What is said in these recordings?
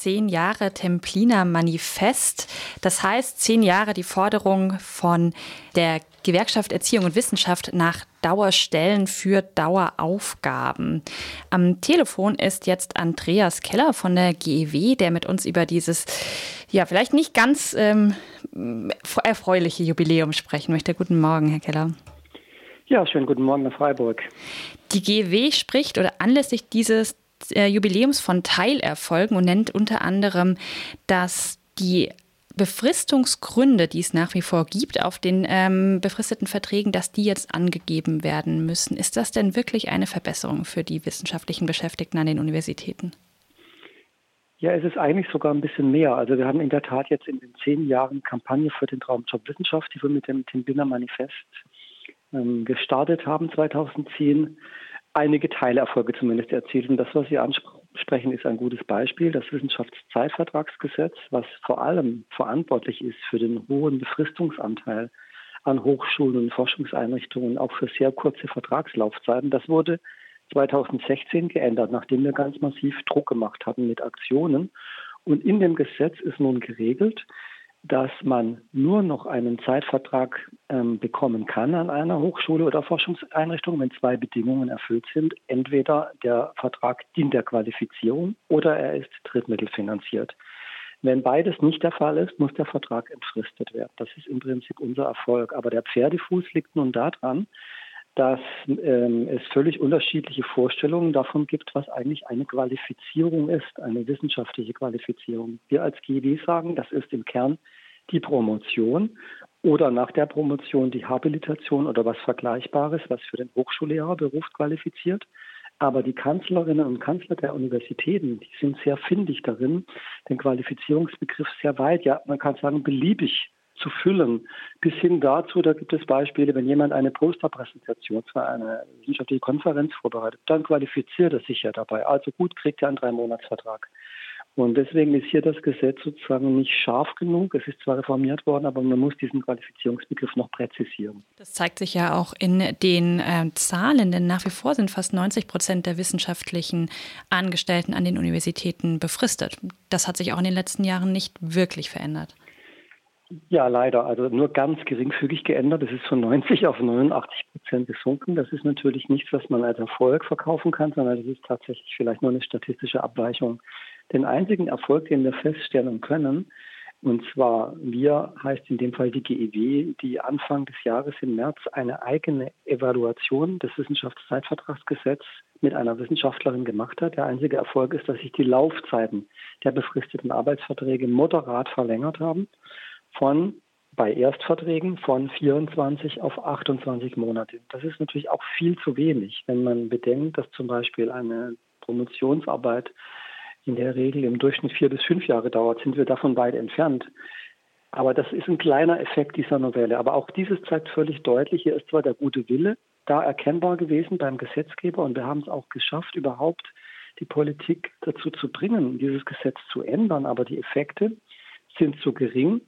zehn Jahre Templiner Manifest. Das heißt, zehn Jahre die Forderung von der Gewerkschaft Erziehung und Wissenschaft nach Dauerstellen für Daueraufgaben. Am Telefon ist jetzt Andreas Keller von der GEW, der mit uns über dieses, ja, vielleicht nicht ganz ähm, erfreuliche Jubiläum sprechen möchte. Guten Morgen, Herr Keller. Ja, schönen guten Morgen nach Freiburg. Die GEW spricht oder anlässlich dieses äh, Jubiläums von Teilerfolgen und nennt unter anderem, dass die Befristungsgründe, die es nach wie vor gibt auf den ähm, befristeten Verträgen, dass die jetzt angegeben werden müssen. Ist das denn wirklich eine Verbesserung für die wissenschaftlichen Beschäftigten an den Universitäten? Ja, es ist eigentlich sogar ein bisschen mehr. Also wir haben in der Tat jetzt in den zehn Jahren Kampagne für den Traumjob Wissenschaft, die wir mit dem Tim Binner Manifest ähm, gestartet haben 2010, einige Teilerfolge zumindest erzielt. Und das, was Sie ansprechen, ist ein gutes Beispiel. Das Wissenschaftszeitvertragsgesetz, was vor allem verantwortlich ist für den hohen Befristungsanteil an Hochschulen und Forschungseinrichtungen, auch für sehr kurze Vertragslaufzeiten, das wurde 2016 geändert, nachdem wir ganz massiv Druck gemacht hatten mit Aktionen. Und in dem Gesetz ist nun geregelt, dass man nur noch einen Zeitvertrag ähm, bekommen kann an einer Hochschule oder Forschungseinrichtung, wenn zwei Bedingungen erfüllt sind. Entweder der Vertrag dient der Qualifizierung oder er ist drittmittelfinanziert. Wenn beides nicht der Fall ist, muss der Vertrag entfristet werden. Das ist im Prinzip unser Erfolg. Aber der Pferdefuß liegt nun daran, dass ähm, es völlig unterschiedliche Vorstellungen davon gibt, was eigentlich eine Qualifizierung ist, eine wissenschaftliche Qualifizierung. Wir als GW sagen, das ist im Kern die Promotion oder nach der Promotion die Habilitation oder was Vergleichbares, was für den Hochschullehrerberuf qualifiziert. Aber die Kanzlerinnen und Kanzler der Universitäten, die sind sehr findig darin, den Qualifizierungsbegriff sehr weit, ja, man kann sagen, beliebig zu füllen. Bis hin dazu, da gibt es Beispiele, wenn jemand eine Posterpräsentation für eine wissenschaftliche Konferenz vorbereitet, dann qualifiziert er sich ja dabei. Also gut, kriegt er einen Drei-Monats-Vertrag. Und deswegen ist hier das Gesetz sozusagen nicht scharf genug. Es ist zwar reformiert worden, aber man muss diesen Qualifizierungsbegriff noch präzisieren. Das zeigt sich ja auch in den äh, Zahlen, denn nach wie vor sind fast 90 Prozent der wissenschaftlichen Angestellten an den Universitäten befristet. Das hat sich auch in den letzten Jahren nicht wirklich verändert. Ja, leider. Also nur ganz geringfügig geändert. Es ist von 90 auf 89 Prozent gesunken. Das ist natürlich nichts, was man als Erfolg verkaufen kann, sondern das ist tatsächlich vielleicht nur eine statistische Abweichung. Den einzigen Erfolg, den wir feststellen können, und zwar wir heißt in dem Fall die GEW, die Anfang des Jahres im März eine eigene Evaluation des Wissenschaftszeitvertragsgesetzes mit einer Wissenschaftlerin gemacht hat. Der einzige Erfolg ist, dass sich die Laufzeiten der befristeten Arbeitsverträge moderat verlängert haben von bei Erstverträgen von 24 auf 28 Monate. Das ist natürlich auch viel zu wenig, wenn man bedenkt, dass zum Beispiel eine Promotionsarbeit in der Regel im Durchschnitt vier bis fünf Jahre dauert, sind wir davon weit entfernt. Aber das ist ein kleiner Effekt dieser Novelle. Aber auch dieses zeigt völlig deutlich, hier ist zwar der gute Wille da erkennbar gewesen beim Gesetzgeber und wir haben es auch geschafft, überhaupt die Politik dazu zu bringen, dieses Gesetz zu ändern, aber die Effekte sind zu gering,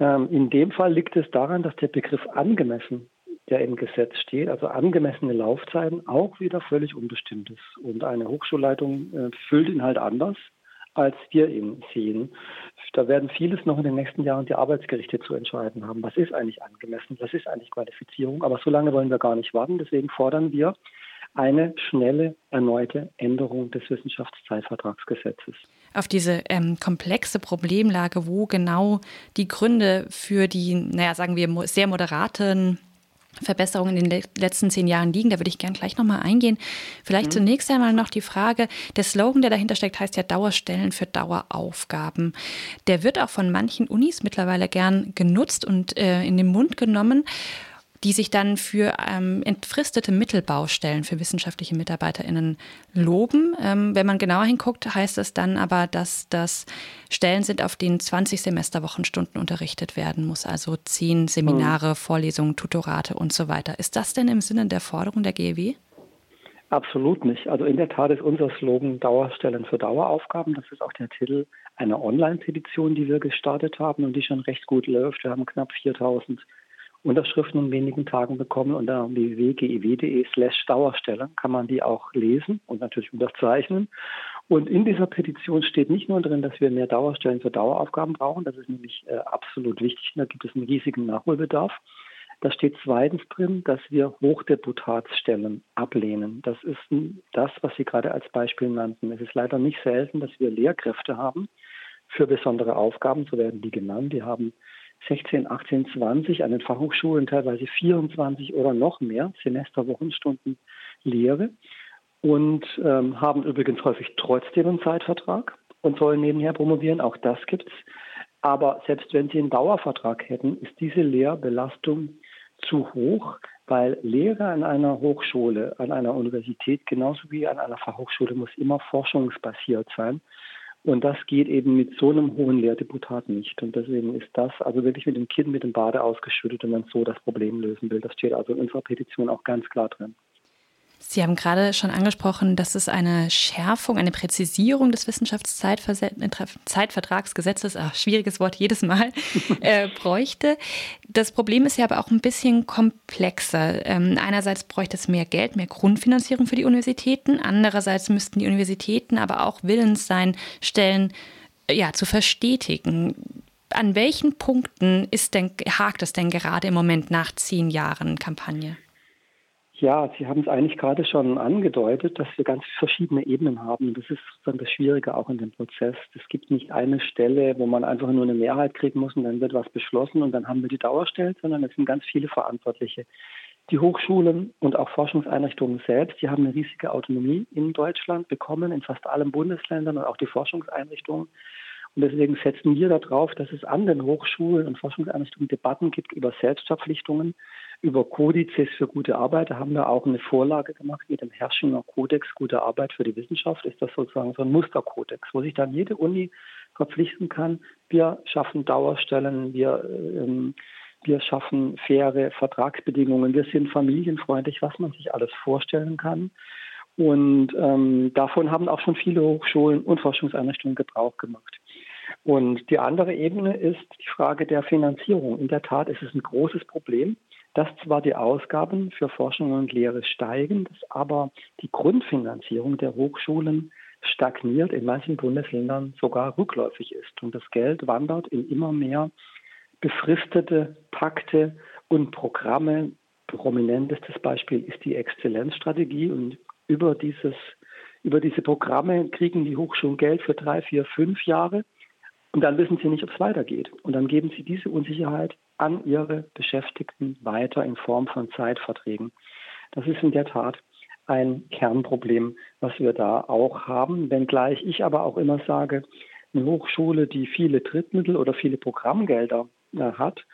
ähm, in dem Fall liegt es daran, dass der Begriff angemessen, der im Gesetz steht, also angemessene Laufzeiten, auch wieder völlig unbestimmt ist. Und eine Hochschulleitung äh, füllt ihn halt anders, als wir ihn sehen. Da werden vieles noch in den nächsten Jahren die Arbeitsgerichte zu entscheiden haben. Was ist eigentlich angemessen? Was ist eigentlich Qualifizierung? Aber so lange wollen wir gar nicht warten. Deswegen fordern wir eine schnelle, erneute Änderung des Wissenschaftszeitvertragsgesetzes. Auf diese ähm, komplexe Problemlage, wo genau die Gründe für die, naja, sagen wir, sehr moderaten Verbesserungen in den letzten zehn Jahren liegen. Da würde ich gerne gleich nochmal eingehen. Vielleicht mhm. zunächst einmal noch die Frage, der Slogan, der dahinter steckt, heißt ja Dauerstellen für Daueraufgaben. Der wird auch von manchen Unis mittlerweile gern genutzt und äh, in den Mund genommen die sich dann für ähm, entfristete Mittelbaustellen für wissenschaftliche MitarbeiterInnen loben. Ähm, wenn man genauer hinguckt, heißt es dann aber, dass das Stellen sind, auf denen 20 Semesterwochenstunden unterrichtet werden muss, also zehn Seminare, mhm. Vorlesungen, Tutorate und so weiter. Ist das denn im Sinne der Forderung der GEW? Absolut nicht. Also in der Tat ist unser Slogan Dauerstellen für Daueraufgaben. Das ist auch der Titel einer Online-Petition, die wir gestartet haben und die schon recht gut läuft. Wir haben knapp 4000 Unterschriften in wenigen Tagen bekommen. Unter www.gew.de slash Dauerstelle kann man die auch lesen und natürlich unterzeichnen. Und in dieser Petition steht nicht nur drin, dass wir mehr Dauerstellen für Daueraufgaben brauchen, das ist nämlich äh, absolut wichtig, da gibt es einen riesigen Nachholbedarf. Da steht zweitens drin, dass wir Hochdeputatsstellen ablehnen. Das ist das, was Sie gerade als Beispiel nannten. Es ist leider nicht selten, dass wir Lehrkräfte haben für besondere Aufgaben, so werden die genannt. Die haben 16, 18, 20 an den Fachhochschulen, teilweise 24 oder noch mehr Semester, Wochenstunden Lehre und ähm, haben übrigens häufig trotzdem einen Zeitvertrag und sollen nebenher promovieren. Auch das gibt's. Aber selbst wenn sie einen Dauervertrag hätten, ist diese Lehrbelastung zu hoch, weil Lehre an einer Hochschule, an einer Universität, genauso wie an einer Fachhochschule, muss immer forschungsbasiert sein. Und das geht eben mit so einem hohen Lehrdeputat nicht. Und deswegen ist das also wirklich mit dem Kind mit dem Bade ausgeschüttet, wenn man so das Problem lösen will. Das steht also in unserer Petition auch ganz klar drin. Sie haben gerade schon angesprochen, dass es eine Schärfung, eine Präzisierung des Wissenschaftszeitvertragsgesetzes, ach, schwieriges Wort jedes Mal, äh, bräuchte. Das Problem ist ja aber auch ein bisschen komplexer. Ähm, einerseits bräuchte es mehr Geld, mehr Grundfinanzierung für die Universitäten. Andererseits müssten die Universitäten aber auch willens sein, Stellen ja, zu verstetigen. An welchen Punkten ist denn, hakt es denn gerade im Moment nach zehn Jahren Kampagne? Ja, Sie haben es eigentlich gerade schon angedeutet, dass wir ganz verschiedene Ebenen haben. Das ist dann das Schwierige auch in dem Prozess. Es gibt nicht eine Stelle, wo man einfach nur eine Mehrheit kriegen muss und dann wird was beschlossen und dann haben wir die Dauerstellen, sondern es sind ganz viele Verantwortliche. Die Hochschulen und auch Forschungseinrichtungen selbst, die haben eine riesige Autonomie in Deutschland bekommen, in fast allen Bundesländern und auch die Forschungseinrichtungen. Und deswegen setzen wir darauf, dass es an den Hochschulen und Forschungseinrichtungen Debatten gibt über Selbstverpflichtungen, über Kodizes für gute Arbeit. Da haben wir auch eine Vorlage gemacht mit dem Herrschinger Kodex Gute Arbeit für die Wissenschaft. Ist das sozusagen so ein Musterkodex, wo sich dann jede Uni verpflichten kann, wir schaffen Dauerstellen, wir, ähm, wir schaffen faire Vertragsbedingungen, wir sind familienfreundlich, was man sich alles vorstellen kann. Und ähm, davon haben auch schon viele Hochschulen und Forschungseinrichtungen Gebrauch gemacht. Und die andere Ebene ist die Frage der Finanzierung. In der Tat ist es ein großes Problem dass zwar die Ausgaben für Forschung und Lehre steigen, dass aber die Grundfinanzierung der Hochschulen stagniert, in manchen Bundesländern sogar rückläufig ist. Und das Geld wandert in immer mehr befristete Pakte und Programme. Prominentestes Beispiel ist die Exzellenzstrategie. Und über, dieses, über diese Programme kriegen die Hochschulen Geld für drei, vier, fünf Jahre. Und dann wissen sie nicht, ob es weitergeht. Und dann geben sie diese Unsicherheit an ihre Beschäftigten weiter in Form von Zeitverträgen. Das ist in der Tat ein Kernproblem, was wir da auch haben, wenngleich ich aber auch immer sage, eine Hochschule, die viele Drittmittel oder viele Programmgelder äh, hat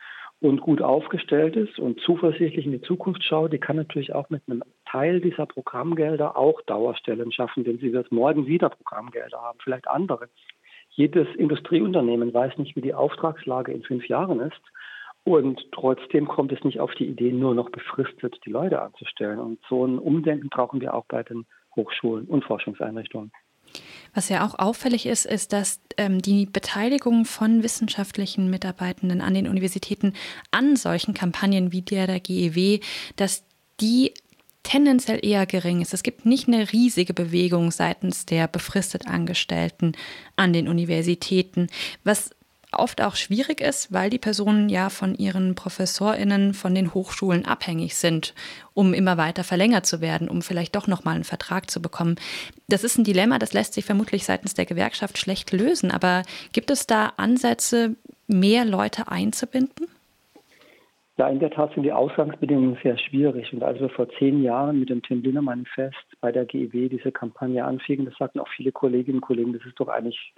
und gut aufgestellt ist und zuversichtlich in die Zukunft schaut, die kann natürlich auch mit einem Teil dieser Programmgelder auch Dauerstellen schaffen, denn sie wird morgen wieder Programmgelder haben, vielleicht andere. Jedes Industrieunternehmen weiß nicht, wie die Auftragslage in fünf Jahren ist. Und trotzdem kommt es nicht auf die Idee, nur noch befristet die Leute anzustellen. Und so ein Umdenken brauchen wir auch bei den Hochschulen und Forschungseinrichtungen. Was ja auch auffällig ist, ist, dass ähm, die Beteiligung von wissenschaftlichen Mitarbeitenden an den Universitäten an solchen Kampagnen wie der der GEW, dass die tendenziell eher gering ist. Es gibt nicht eine riesige Bewegung seitens der befristet Angestellten an den Universitäten, was oft auch schwierig ist, weil die Personen ja von ihren ProfessorInnen von den Hochschulen abhängig sind, um immer weiter verlängert zu werden, um vielleicht doch nochmal einen Vertrag zu bekommen. Das ist ein Dilemma, das lässt sich vermutlich seitens der Gewerkschaft schlecht lösen. Aber gibt es da Ansätze, mehr Leute einzubinden? Ja, in der Tat sind die Ausgangsbedingungen sehr schwierig. Und als wir vor zehn Jahren mit dem Tim Dinner Manifest bei der GEW diese Kampagne anfingen, das sagten auch viele Kolleginnen und Kollegen, das ist doch eigentlich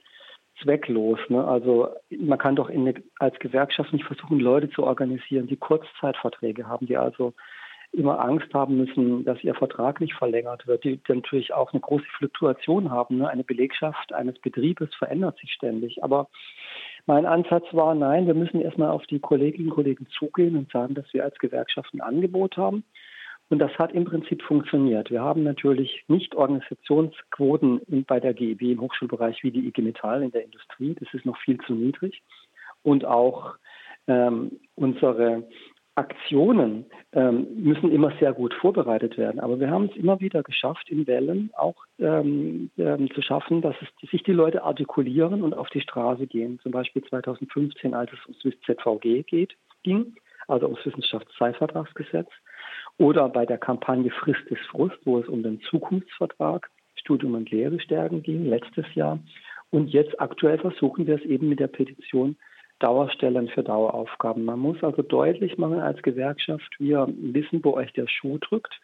zwecklos. Ne? Also man kann doch eine, als Gewerkschaft nicht versuchen, Leute zu organisieren, die Kurzzeitverträge haben, die also immer Angst haben müssen, dass ihr Vertrag nicht verlängert wird, die natürlich auch eine große Fluktuation haben. Ne? Eine Belegschaft eines Betriebes verändert sich ständig. Aber mein Ansatz war, nein, wir müssen erstmal auf die Kolleginnen und Kollegen zugehen und sagen, dass wir als Gewerkschaft ein Angebot haben und das hat im Prinzip funktioniert. Wir haben natürlich nicht Organisationsquoten bei der GEB im Hochschulbereich wie die IG Metall in der Industrie. Das ist noch viel zu niedrig. Und auch ähm, unsere Aktionen ähm, müssen immer sehr gut vorbereitet werden. Aber wir haben es immer wieder geschafft, in Wellen auch ähm, ähm, zu schaffen, dass es, sich die Leute artikulieren und auf die Straße gehen. Zum Beispiel 2015, als es ums ZVG geht, ging, also ums Wissenschaftszeitvertragsgesetz. Oder bei der Kampagne Frist des Frust, wo es um den Zukunftsvertrag Studium und Lehre stärken ging, letztes Jahr. Und jetzt aktuell versuchen wir es eben mit der Petition Dauerstellen für Daueraufgaben. Man muss also deutlich machen als Gewerkschaft, wir wissen, wo euch der Schuh drückt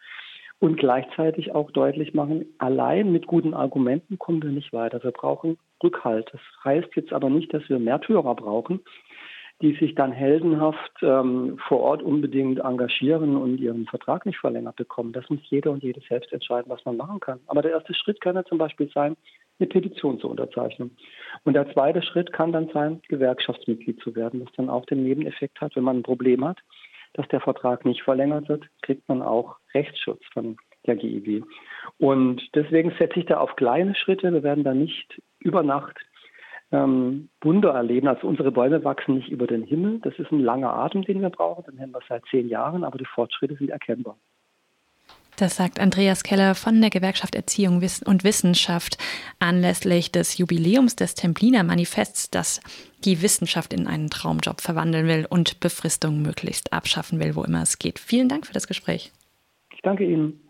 und gleichzeitig auch deutlich machen, allein mit guten Argumenten kommen wir nicht weiter. Wir brauchen Rückhalt. Das heißt jetzt aber nicht, dass wir Märtyrer brauchen, die sich dann heldenhaft ähm, vor Ort unbedingt engagieren und ihren Vertrag nicht verlängert bekommen. Das muss jeder und jede selbst entscheiden, was man machen kann. Aber der erste Schritt kann ja zum Beispiel sein, eine Petition zu unterzeichnen. Und der zweite Schritt kann dann sein, Gewerkschaftsmitglied zu werden, was dann auch den Nebeneffekt hat, wenn man ein Problem hat, dass der Vertrag nicht verlängert wird, kriegt man auch Rechtsschutz von der GIW. Und deswegen setze ich da auf kleine Schritte. Wir werden da nicht über Nacht ähm, Wunder erleben. Also unsere Bäume wachsen nicht über den Himmel. Das ist ein langer Atem, den wir brauchen. Den haben wir seit zehn Jahren, aber die Fortschritte sind erkennbar. Das sagt Andreas Keller von der Gewerkschaft Erziehung und Wissenschaft anlässlich des Jubiläums des Templiner Manifests, das die Wissenschaft in einen Traumjob verwandeln will und Befristung möglichst abschaffen will, wo immer es geht. Vielen Dank für das Gespräch. Ich danke Ihnen.